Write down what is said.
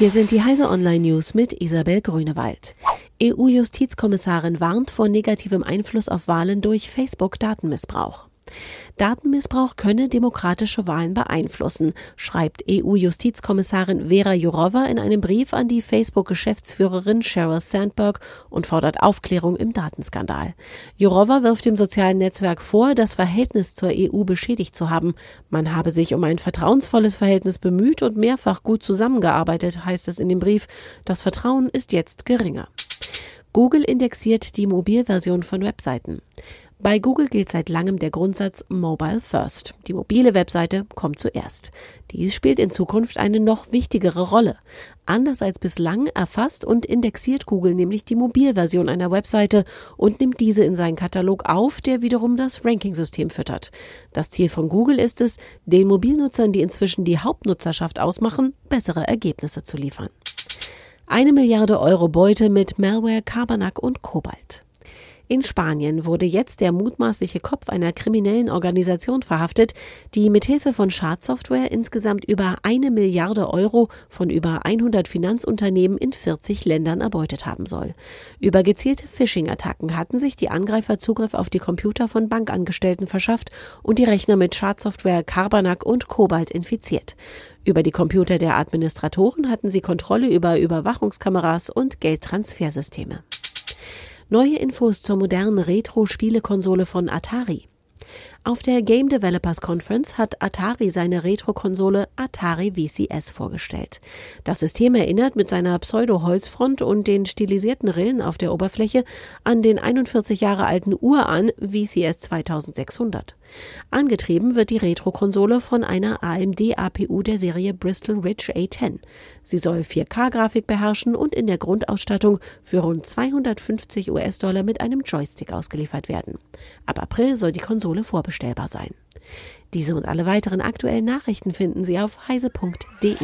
Hier sind die Heise Online News mit Isabel Grünewald. EU-Justizkommissarin warnt vor negativem Einfluss auf Wahlen durch Facebook-Datenmissbrauch. Datenmissbrauch könne demokratische Wahlen beeinflussen, schreibt EU-Justizkommissarin Vera Jourova in einem Brief an die Facebook-Geschäftsführerin Sheryl Sandberg und fordert Aufklärung im Datenskandal. Jourova wirft dem sozialen Netzwerk vor, das Verhältnis zur EU beschädigt zu haben. Man habe sich um ein vertrauensvolles Verhältnis bemüht und mehrfach gut zusammengearbeitet, heißt es in dem Brief. Das Vertrauen ist jetzt geringer. Google indexiert die Mobilversion von Webseiten. Bei Google gilt seit langem der Grundsatz Mobile First. Die mobile Webseite kommt zuerst. Dies spielt in Zukunft eine noch wichtigere Rolle. Anders als bislang erfasst und indexiert Google nämlich die Mobilversion einer Webseite und nimmt diese in seinen Katalog auf, der wiederum das Rankingsystem füttert. Das Ziel von Google ist es, den Mobilnutzern, die inzwischen die Hauptnutzerschaft ausmachen, bessere Ergebnisse zu liefern. Eine Milliarde Euro Beute mit Malware, Carbanak und Kobalt. In Spanien wurde jetzt der mutmaßliche Kopf einer kriminellen Organisation verhaftet, die mithilfe von Schadsoftware insgesamt über eine Milliarde Euro von über 100 Finanzunternehmen in 40 Ländern erbeutet haben soll. Über gezielte Phishing-Attacken hatten sich die Angreifer Zugriff auf die Computer von Bankangestellten verschafft und die Rechner mit Schadsoftware Carbanak und Cobalt infiziert. Über die Computer der Administratoren hatten sie Kontrolle über Überwachungskameras und Geldtransfersysteme. Neue Infos zur modernen Retro-Spielekonsole von Atari. Auf der Game Developers Conference hat Atari seine Retro-Konsole Atari VCS vorgestellt. Das System erinnert mit seiner Pseudo-Holzfront und den stilisierten Rillen auf der Oberfläche an den 41 Jahre alten Uran VCS 2600. Angetrieben wird die Retro-Konsole von einer AMD-APU der Serie Bristol Ridge A10. Sie soll 4K-Grafik beherrschen und in der Grundausstattung für rund 250 US-Dollar mit einem Joystick ausgeliefert werden. Ab April soll die Konsole vorbestellt vorbestellbar sein. Diese und alle weiteren aktuellen Nachrichten finden Sie auf heise.de.